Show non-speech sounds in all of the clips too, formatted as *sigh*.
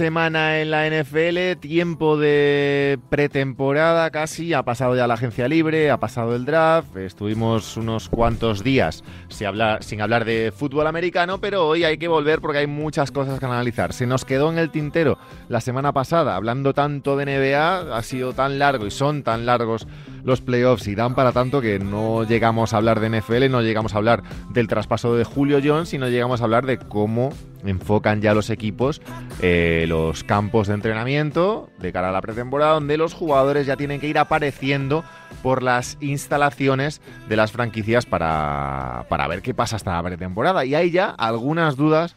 semana en la NFL, tiempo de pretemporada casi, ha pasado ya la agencia libre, ha pasado el draft, estuvimos unos cuantos días sin hablar, sin hablar de fútbol americano, pero hoy hay que volver porque hay muchas cosas que analizar. Se nos quedó en el tintero la semana pasada, hablando tanto de NBA, ha sido tan largo y son tan largos los playoffs y dan para tanto que no llegamos a hablar de NFL, no llegamos a hablar del traspaso de Julio Jones y no llegamos a hablar de cómo enfocan ya los equipos eh, los campos de entrenamiento de cara a la pretemporada, donde los jugadores ya tienen que ir apareciendo por las instalaciones de las franquicias para, para ver qué pasa hasta la pretemporada. Y hay ya algunas dudas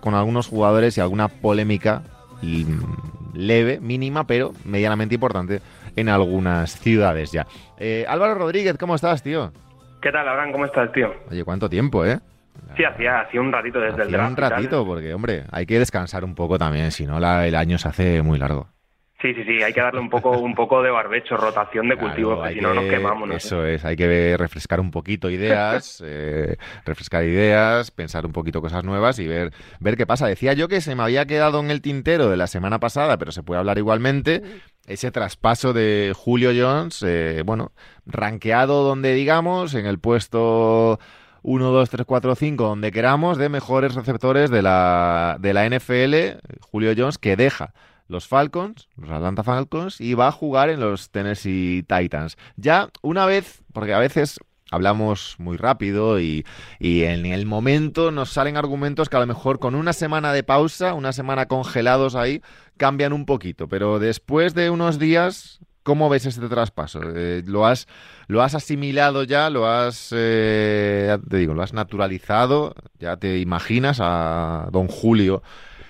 con algunos jugadores y alguna polémica mm, leve, mínima, pero medianamente importante en algunas ciudades ya. Eh, Álvaro Rodríguez, ¿cómo estás, tío? ¿Qué tal, Abraham? ¿Cómo estás, tío? Oye, ¿cuánto tiempo, eh? Sí, hacía, hacía un ratito desde el draft. un ratito, porque, hombre, hay que descansar un poco también, si no el año se hace muy largo. Sí, sí, sí, hay que darle un poco, un poco de barbecho, rotación de cultivo, porque si no nos quemamos. eso es, hay que refrescar un poquito ideas, *laughs* eh, refrescar ideas, pensar un poquito cosas nuevas y ver, ver qué pasa. Decía yo que se me había quedado en el tintero de la semana pasada, pero se puede hablar igualmente, ese traspaso de Julio Jones, eh, bueno, rankeado donde digamos, en el puesto 1, 2, 3, 4, 5, donde queramos, de mejores receptores de la, de la NFL, Julio Jones, que deja los Falcons, los Atlanta Falcons, y va a jugar en los Tennessee Titans. Ya una vez, porque a veces hablamos muy rápido y, y, en el momento nos salen argumentos que a lo mejor con una semana de pausa, una semana congelados ahí, cambian un poquito, pero después de unos días ¿Cómo ves este traspaso? Eh, ¿lo, has, ¿Lo has asimilado ya? ¿Lo has, eh, te digo, lo has naturalizado? ¿Ya te imaginas a don Julio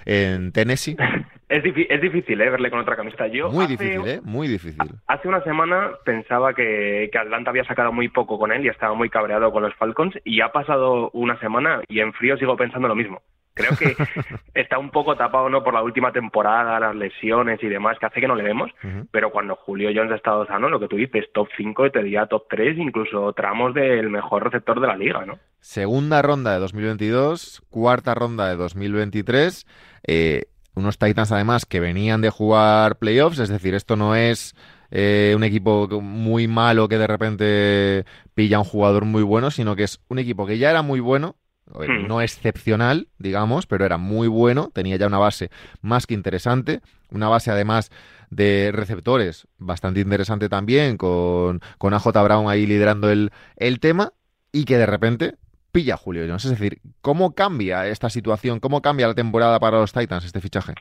en Tennessee? *laughs* Es, es difícil ¿eh? verle con otra camiseta. Yo muy difícil, ¿eh? Muy difícil. Hace una semana pensaba que, que, Atlanta había sacado muy poco con él y estaba muy cabreado con los Falcons y ha pasado una semana y en frío sigo pensando lo mismo. Creo que *laughs* está un poco tapado no por la última temporada, las lesiones y demás, que hace que no le vemos, pero cuando Julio Jones ha estado sano, lo que tú dices, top 5, te diría top 3, incluso tramos del mejor receptor de la liga, ¿no? Segunda ronda de 2022, cuarta ronda de 2023, eh, unos Titans además que venían de jugar playoffs, es decir, esto no es... Eh, un equipo muy malo que de repente pilla a un jugador muy bueno, sino que es un equipo que ya era muy bueno, Hmm. no excepcional, digamos, pero era muy bueno, tenía ya una base más que interesante, una base además de receptores bastante interesante también, con, con AJ Brown ahí liderando el, el tema, y que de repente pilla Julio Jones. Es decir, ¿cómo cambia esta situación? ¿Cómo cambia la temporada para los Titans este fichaje?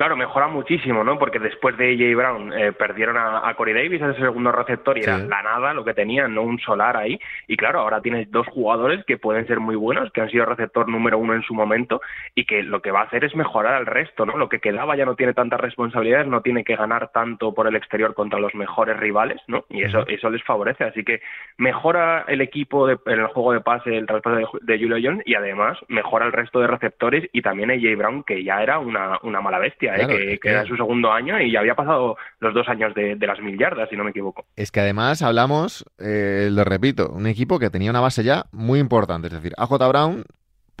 Claro, mejora muchísimo, ¿no? Porque después de AJ Brown eh, perdieron a, Corey Davis, ese segundo receptor, y era la nada lo que tenían, no un solar ahí. Y claro, ahora tienes dos jugadores que pueden ser muy buenos, que han sido receptor número uno en su momento, y que lo que va a hacer es mejorar al resto, ¿no? Lo que quedaba ya no tiene tantas responsabilidades, no tiene que ganar tanto por el exterior contra los mejores rivales, ¿no? Y eso, eso les favorece. Así que mejora el equipo en el juego de pase, el traspaso de, Julio Jones, y además mejora el resto de receptores y también AJ Brown, que ya era una, una mala bestia ¿eh? que, era su segundo año y ya había pasado los dos años de, las mil yardas, si no me equivoco. Es que además hablamos, eh, lo repito, un equipo que tenía una base ya muy importante, es decir, AJ Brown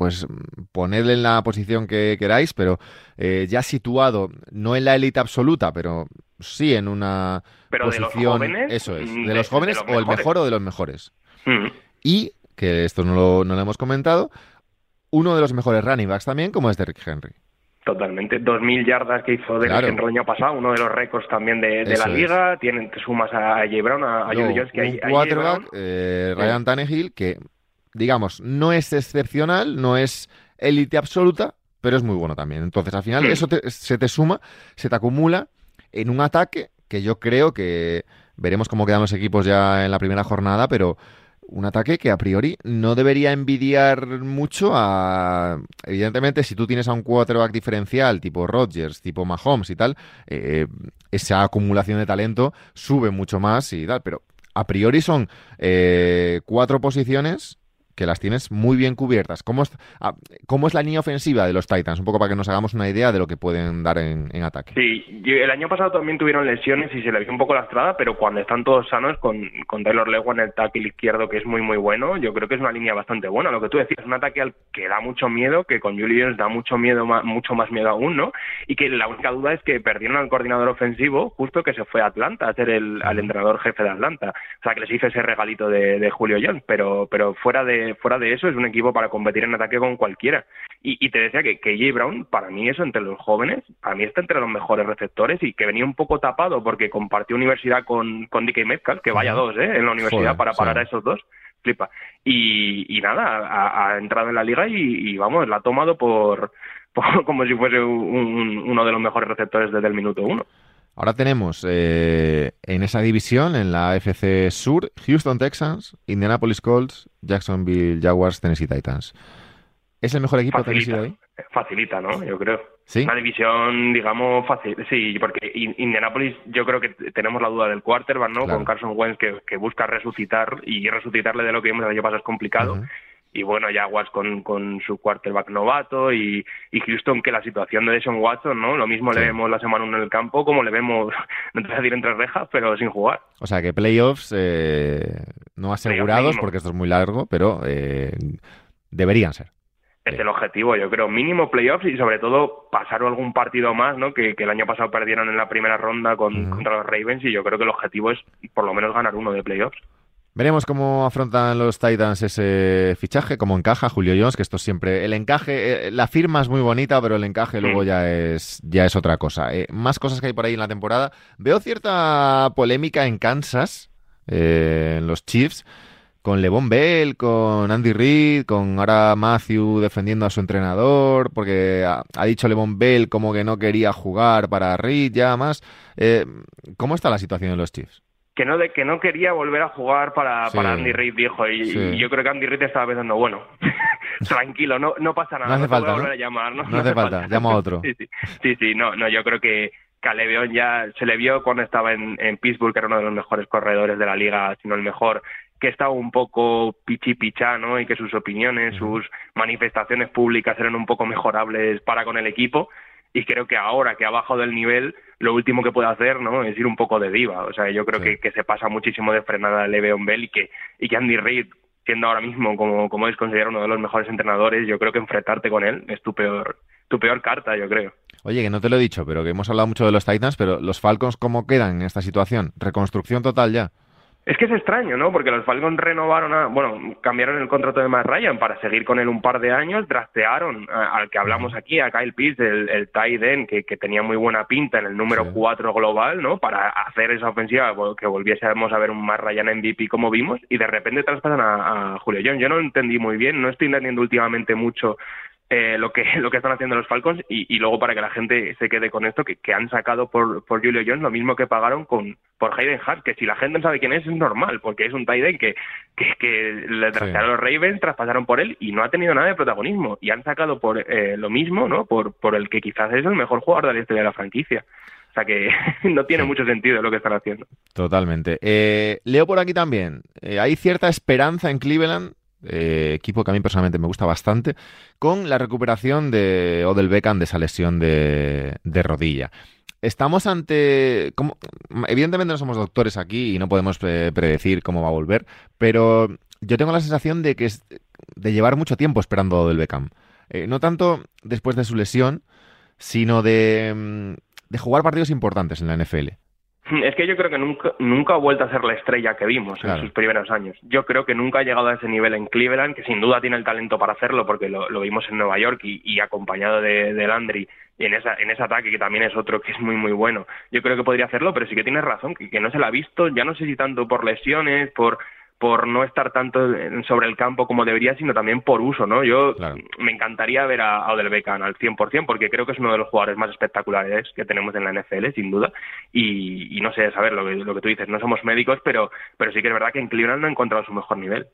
pues ponedle en la posición que queráis, pero eh, ya situado, no en la élite absoluta, pero sí en una posición. eso es, de, los jóvenes o el mejor o de los mejores. Mm. Y, que esto no lo, no lo hemos comentado, uno de los mejores running backs también, como es Derrick Henry. Totalmente. 2.000 yardas que hizo Derrick Henry el año pasado, uno de los récords también de, la liga. Tienen, te sumas a J. Brown, a, a Jones, que hay. quarterback, eh, Ryan Tannehill, que, digamos, no es excepcional, no es élite absoluta, pero es muy bueno también. Entonces, al final, hmm. eso se te suma, se te acumula en un ataque que yo creo que veremos cómo quedan los equipos ya en la primera jornada, pero un ataque que a priori no debería envidiar mucho a... Evidentemente, si tú tienes a un quarterback diferencial tipo Rodgers, tipo Mahomes y tal, eh, esa acumulación de talento sube mucho más y tal, pero a priori son eh, cuatro posiciones que las tienes muy bien cubiertas. ¿Cómo es, ah, ¿Cómo es la línea ofensiva de los Titans? Un poco para que nos hagamos una idea de lo que pueden dar en, ataque. Sí, el año pasado también tuvieron lesiones y se le vio un poco lastrada, pero cuando están todos sanos, con, con Taylor Lewan en el tackle izquierdo, que es muy, muy bueno, yo creo que es una línea bastante buena. Lo que tú decías, un ataque al que da mucho miedo, que con Julius da mucho miedo, mucho más miedo aún, ¿no? Y que la única duda es que perdieron al coordinador ofensivo justo que se fue a Atlanta a ser el al entrenador jefe de Atlanta. O sea, que les hice ese regalito de, Julio Jones, pero, pero fuera, de, fuera de eso es un equipo para competir en ataque con cualquiera. Y, te decía que, que Jay Brown, para mí eso entre los jóvenes, para mí está entre los mejores receptores y que venía un poco tapado porque compartió universidad con, con DK Metcalf, que vaya dos, ¿eh? En la universidad para parar a esos dos flipa. Y, nada, ha, entrado en la liga y, vamos, la ha tomado por, *laughs* como si fuese uno de los mejores receptores desde el minuto uno. Ahora tenemos eh, en esa división, en la AFC Sur, Houston Texans, Indianapolis Colts, Jacksonville Jaguars, Tennessee Titans. ¿Es el mejor equipo facilita, Tennessee de ahí? Facilita, ¿no? Yo creo. ¿Sí? Una división, digamos, fácil. Sí, porque Indianapolis yo creo que tenemos la duda del quarterback, ¿no? Con Carson Wentz que, busca resucitar y resucitarle de lo que vimos el año pasado es complicado y bueno, Jaguars con, con su quarterback novato y, y Houston que la situación de Deshaun Watson, ¿no? Lo mismo le vemos la semana 1 en el campo como le vemos, *laughs* no te voy a decir entre rejas, pero sin jugar. O sea que playoffs eh, no asegurados porque esto es muy largo, pero eh, deberían ser. Es el objetivo, yo creo, mínimo playoffs y sobre todo pasar algún partido más, ¿no? Que, el año pasado perdieron en la primera ronda con, contra los Ravens y yo creo que el objetivo es por lo menos ganar uno de playoffs. Veremos cómo afrontan los Titans ese fichaje, cómo encaja Julio Jones, que esto siempre el encaje, eh, la firma es muy bonita, pero el encaje luego ya es ya es otra cosa. Eh, más cosas que hay por ahí en la temporada. Veo cierta polémica en Kansas, eh, en los Chiefs, con Levon Bell, con Andy Reid, con ahora Matthew defendiendo a su entrenador, porque ha, dicho Levon Bell como que no quería jugar para Reid ya más. ¿Cómo está la situación en los Chiefs? Que no de que no quería volver a jugar para, para Andy Reid dijo y, yo creo que Andy Reid estaba pensando bueno *laughs* tranquilo no no pasa nada no hace falta volver a llamar no, hace *laughs* falta, llama a otro. *laughs* Sí, sí sí no no yo creo que Caleveón ya se le vio cuando estaba en, en Pittsburgh que era uno de los mejores corredores de la liga si no el mejor que estaba un poco pichi pichá, ¿no? Y que sus opiniones, sus manifestaciones públicas eran un poco mejorables para con el equipo y creo que ahora que ha bajado el nivel, lo último que puede hacer no es ir un poco de diva. O sea, yo creo que, que, se pasa muchísimo de frenada a Le'Veon Bell y que, y que Andy Reid, siendo ahora mismo, como, como es considerado uno de los mejores entrenadores, yo creo que enfrentarte con él es tu peor, tu peor carta, yo creo. Oye, que no te lo he dicho, pero que hemos hablado mucho de los Titans, pero los Falcons, ¿cómo quedan en esta situación? ¿Reconstrucción total ya? Es que es extraño, ¿no? Porque los Falcons renovaron, a, bueno, cambiaron el contrato de Matt Ryan para seguir con él un par de años, draftearon al que hablamos aquí, a Kyle Pitts, el, el tight end, que, que, tenía muy buena pinta en el número 4 global, ¿no? Para hacer esa ofensiva, que volviésemos a ver un Matt Ryan MVP como vimos, y de repente traspasan a, a Julio Jones. Yo no entendí muy bien, no estoy entendiendo últimamente mucho eh, lo que *laughs* lo que están haciendo los Falcons y, luego para que la gente se quede con esto que, que, han sacado por, por Julio Jones lo mismo que pagaron con por Hayden Hart que si la gente no sabe quién es es normal porque es un tight end que, que, que le trajeron los Ravens traspasaron por él y no ha tenido nada de protagonismo y han sacado por eh, lo mismo no por por el que quizás es el mejor jugador de la historia de la franquicia o sea que *laughs* no tiene mucho sentido lo que están haciendo. Totalmente. Eh, leo por aquí también. hay cierta esperanza en Cleveland eh, equipo que a mí personalmente me gusta bastante, con la recuperación de Odell Beckham de esa lesión de, rodilla. Estamos ante. Evidentemente no somos doctores aquí y no podemos predecir cómo va a volver, pero yo tengo la sensación de que es de llevar mucho tiempo esperando a Odell Beckham. Eh, no tanto después de su lesión, sino de, mm, de jugar partidos importantes en la NFL. *clears throat* Es que yo creo que nunca, nunca ha vuelto a ser la estrella que vimos en sus primeros años. Yo creo que nunca ha llegado a ese nivel en Cleveland, que sin duda tiene el talento para hacerlo, porque lo, vimos en Nueva York y, acompañado de, de, Landry y en, esa, en ese ataque, que también es otro que es muy, muy bueno. Yo creo que podría hacerlo, pero sí que tienes razón, que, que no se la ha visto, ya no sé si tanto por lesiones, por por no estar tanto sobre el campo como debería, sino también por uso, ¿no? Yo me encantaría ver a, Odell Beckham al 100%, porque creo que es uno de los jugadores más espectaculares que tenemos en la NFL, sin duda, y, no sé, saber lo que, lo que tú dices, no somos médicos, pero, pero sí que es verdad que en Cleveland no ha encontrado su mejor nivel.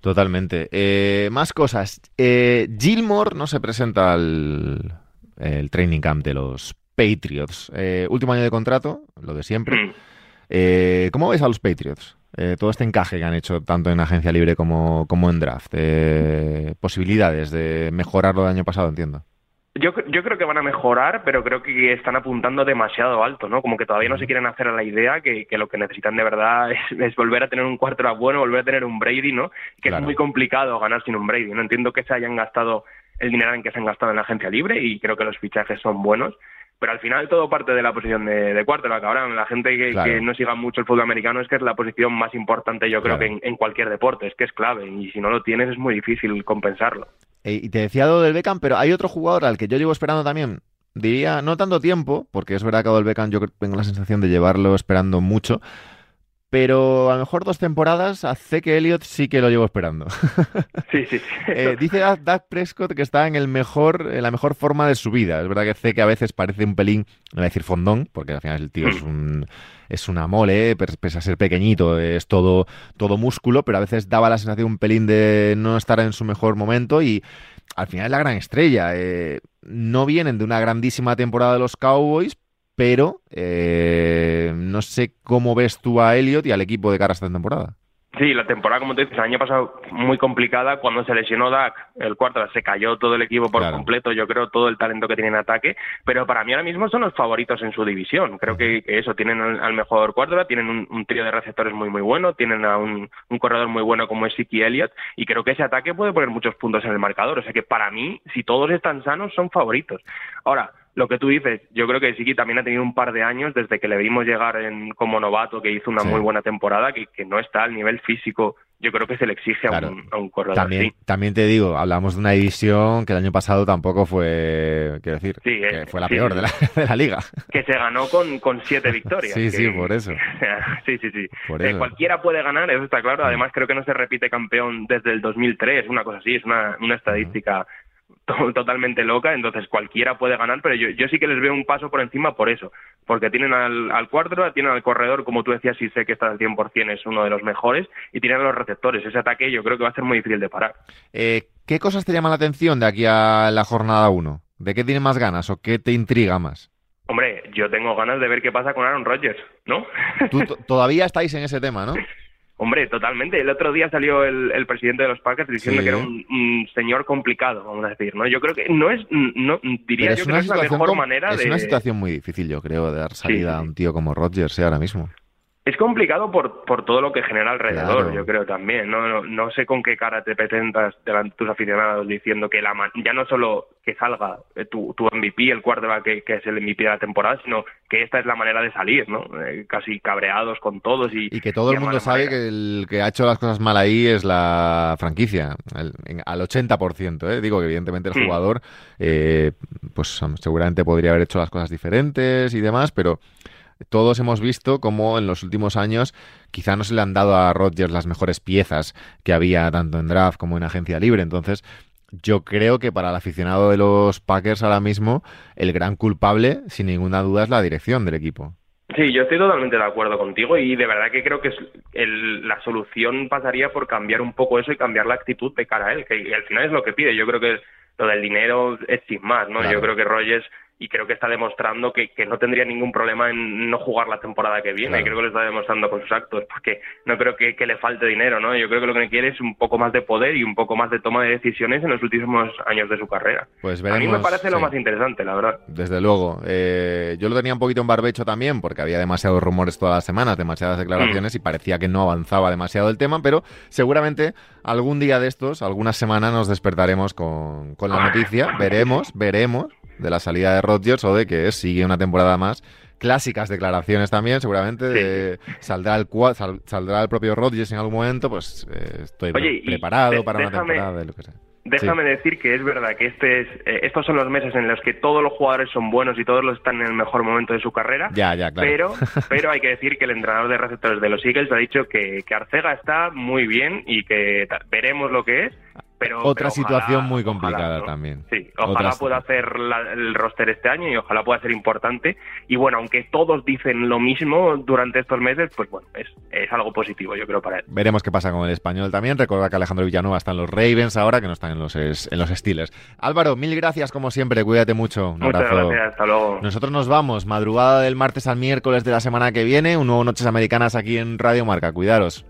Totalmente. Eh, más cosas. Eh, Gilmore no se presenta al el training camp de los Patriots. Eh, último año de contrato, lo de siempre. Mm. ¿Cómo ves a los Patriots? Eh, todo este encaje que han hecho tanto en agencia libre como, como en draft? Eh, posibilidades de mejorarlo del año pasado, entiendo. Yo, yo creo que van a mejorar, pero creo que están apuntando demasiado alto, ¿no? Como que todavía no se quieren hacer a la idea que, que lo que necesitan de verdad *laughs* es, volver a tener un cuarto bueno, volver a tener un Brady, ¿no? Que es muy complicado ganar sin un Brady. No entiendo que se hayan gastado el dinero en que se han gastado en la agencia libre y creo que los fichajes son buenos pero al final todo parte de la posición de, de quarterback. Ahora, la gente que, no siga mucho el fútbol americano es que es la posición más importante, yo creo que en, cualquier deporte, es que es clave y si no lo tienes es muy difícil compensarlo. Eh, y te decía lo del Beckham, pero hay otro jugador al que yo llevo esperando también, diría, no tanto tiempo, porque es verdad que el Beckham yo tengo la sensación de llevarlo esperando mucho, pero a lo mejor dos temporadas a que Elliott sí que lo llevo esperando. *laughs* Sí, sí, sí. Eh, dice Doug Prescott que está en el mejor, en la mejor forma de su vida. Es verdad que sé que a veces parece un pelín, no voy a decir fondón, porque al final el tío es mm. un es una mole, pese a ser pequeñito, es todo, todo músculo, pero a veces daba la sensación un pelín de no estar en su mejor momento y al final es la gran estrella. Eh, no vienen de una grandísima temporada de los Cowboys, pero eh, no sé cómo ves tú a Elliot y al equipo de cara a esta temporada. Sí, la temporada, como te dices, el año pasado muy complicada. Cuando se lesionó Dak, el cuarto, se cayó todo el equipo por completo. Yo creo todo el talento que tiene en ataque. Pero para mí ahora mismo son los favoritos en su división. Creo que, eso, tienen al, mejor cuarto, tienen un, trío de receptores muy, muy bueno, tienen a un, corredor muy bueno como es Siki Elliott. Y creo que ese ataque puede poner muchos puntos en el marcador. O sea que para mí, si todos están sanos, son favoritos. Ahora, lo que tú dices, yo creo que Siki también ha tenido un par de años desde que le vimos llegar en, como novato, que hizo una muy buena temporada, que, que, no está al nivel físico. Yo creo que se le exige a, un, a un corredor. También, también te digo, hablamos de una división que el año pasado tampoco fue, quiero decir, que eh, fue la peor de, la, *laughs* de, la, liga. Que se ganó con, con siete *laughs* victorias. sí, sí, por eso. *laughs* sí, sí, sí. Eh, cualquiera puede ganar, eso está claro. Además, creo que no se repite campeón desde el 2003, una cosa así, es una, una estadística totalmente loca, entonces cualquiera puede ganar, pero yo, yo sí que les veo un paso por encima por eso, porque tienen al, al cuarto, tienen al corredor, como tú decías, y sé que está al 100%, es uno de los mejores, y tienen a los receptores. Ese ataque yo creo que va a ser muy difícil de parar. Eh, ¿Qué cosas te llaman la atención de aquí a la jornada 1? ¿De qué tienes más ganas o qué te intriga más? Hombre, yo tengo ganas de ver qué pasa con Aaron Rodgers, ¿no? todavía estáis en ese tema, ¿no? *laughs* Hombre, totalmente. El otro día salió el, presidente de los Packers diciendo que era un, señor complicado, vamos a decir, ¿no? Yo creo que no es, no, diría yo que es la mejor manera de... Es una situación muy difícil, yo creo, de dar salida a un tío como Rodgers ¿eh? ahora mismo. Es complicado por, por todo lo que genera alrededor, yo creo también. ¿no? No, sé con qué cara te presentas delante de tus aficionados diciendo que la ya no solo que salga eh, tu, tu MVP, el quarterback que, que es el MVP de la temporada, sino que esta es la manera de salir, ¿no? Eh, casi cabreados con todos y... Y que todo el mundo sabe que el que ha hecho las cosas mal ahí es la franquicia, al 80%, ¿eh? Digo que evidentemente el hmm. jugador, eh, pues seguramente podría haber hecho las cosas diferentes y demás, pero todos hemos visto cómo en los últimos años quizá no se le han dado a Rodgers las mejores piezas que había tanto en draft como en agencia libre. Entonces, yo creo que para el aficionado de los Packers ahora mismo, el gran culpable, sin ninguna duda, es la dirección del equipo. Sí, yo estoy totalmente de acuerdo contigo y de verdad que creo que la solución pasaría por cambiar un poco eso y cambiar la actitud de cara a él, que al final es lo que pide. Yo creo que lo del dinero es sin más, ¿no? Yo creo que Rogers y creo que está demostrando que, que, no tendría ningún problema en no jugar la temporada que viene. Y creo que lo está demostrando con sus actos, porque no creo que, que, le falte dinero, ¿no? Yo creo que lo que quiere es un poco más de poder y un poco más de toma de decisiones en los últimos años de su carrera. Pues A mí me parece lo más interesante, la verdad. Desde luego. Eh, yo lo tenía un poquito en barbecho también, porque había demasiados rumores todas las semanas, demasiadas declaraciones mm. y parecía que no avanzaba demasiado el tema, pero seguramente algún día de estos, alguna semana, nos despertaremos con, con la ah. noticia. Veremos, veremos de la salida de Rodgers o de que sigue una temporada más. Clásicas declaraciones también, seguramente. saldrá, el, saldrá el propio Rodgers en algún momento, pues eh, estoy preparado para una temporada de lo que sea. Déjame decir que es verdad que este es, eh, estos son los meses en los que todos los jugadores son buenos y todos los están en el mejor momento de su carrera. Ya, ya, claro. Pero, *laughs* pero hay que decir que el entrenador de receptores de los Eagles ha dicho que, que Arcega está muy bien y que veremos lo que es Pero, Otra situación muy complicada también. Sí, ojalá pueda hacer el roster este año y ojalá pueda ser importante. Y bueno, aunque todos dicen lo mismo durante estos meses, pues bueno, es, es algo positivo, yo creo, para él. Veremos qué pasa con el español también. Recuerda que Alejandro Villanueva está en los Ravens ahora, que no están en los, en los Steelers. Álvaro, mil gracias como siempre, cuídate mucho. Un Muchas gracias, hasta luego. Nosotros nos vamos, madrugada del martes al miércoles de la semana que viene, un nuevo Noches Americanas aquí en Radio Marca. Cuidaros.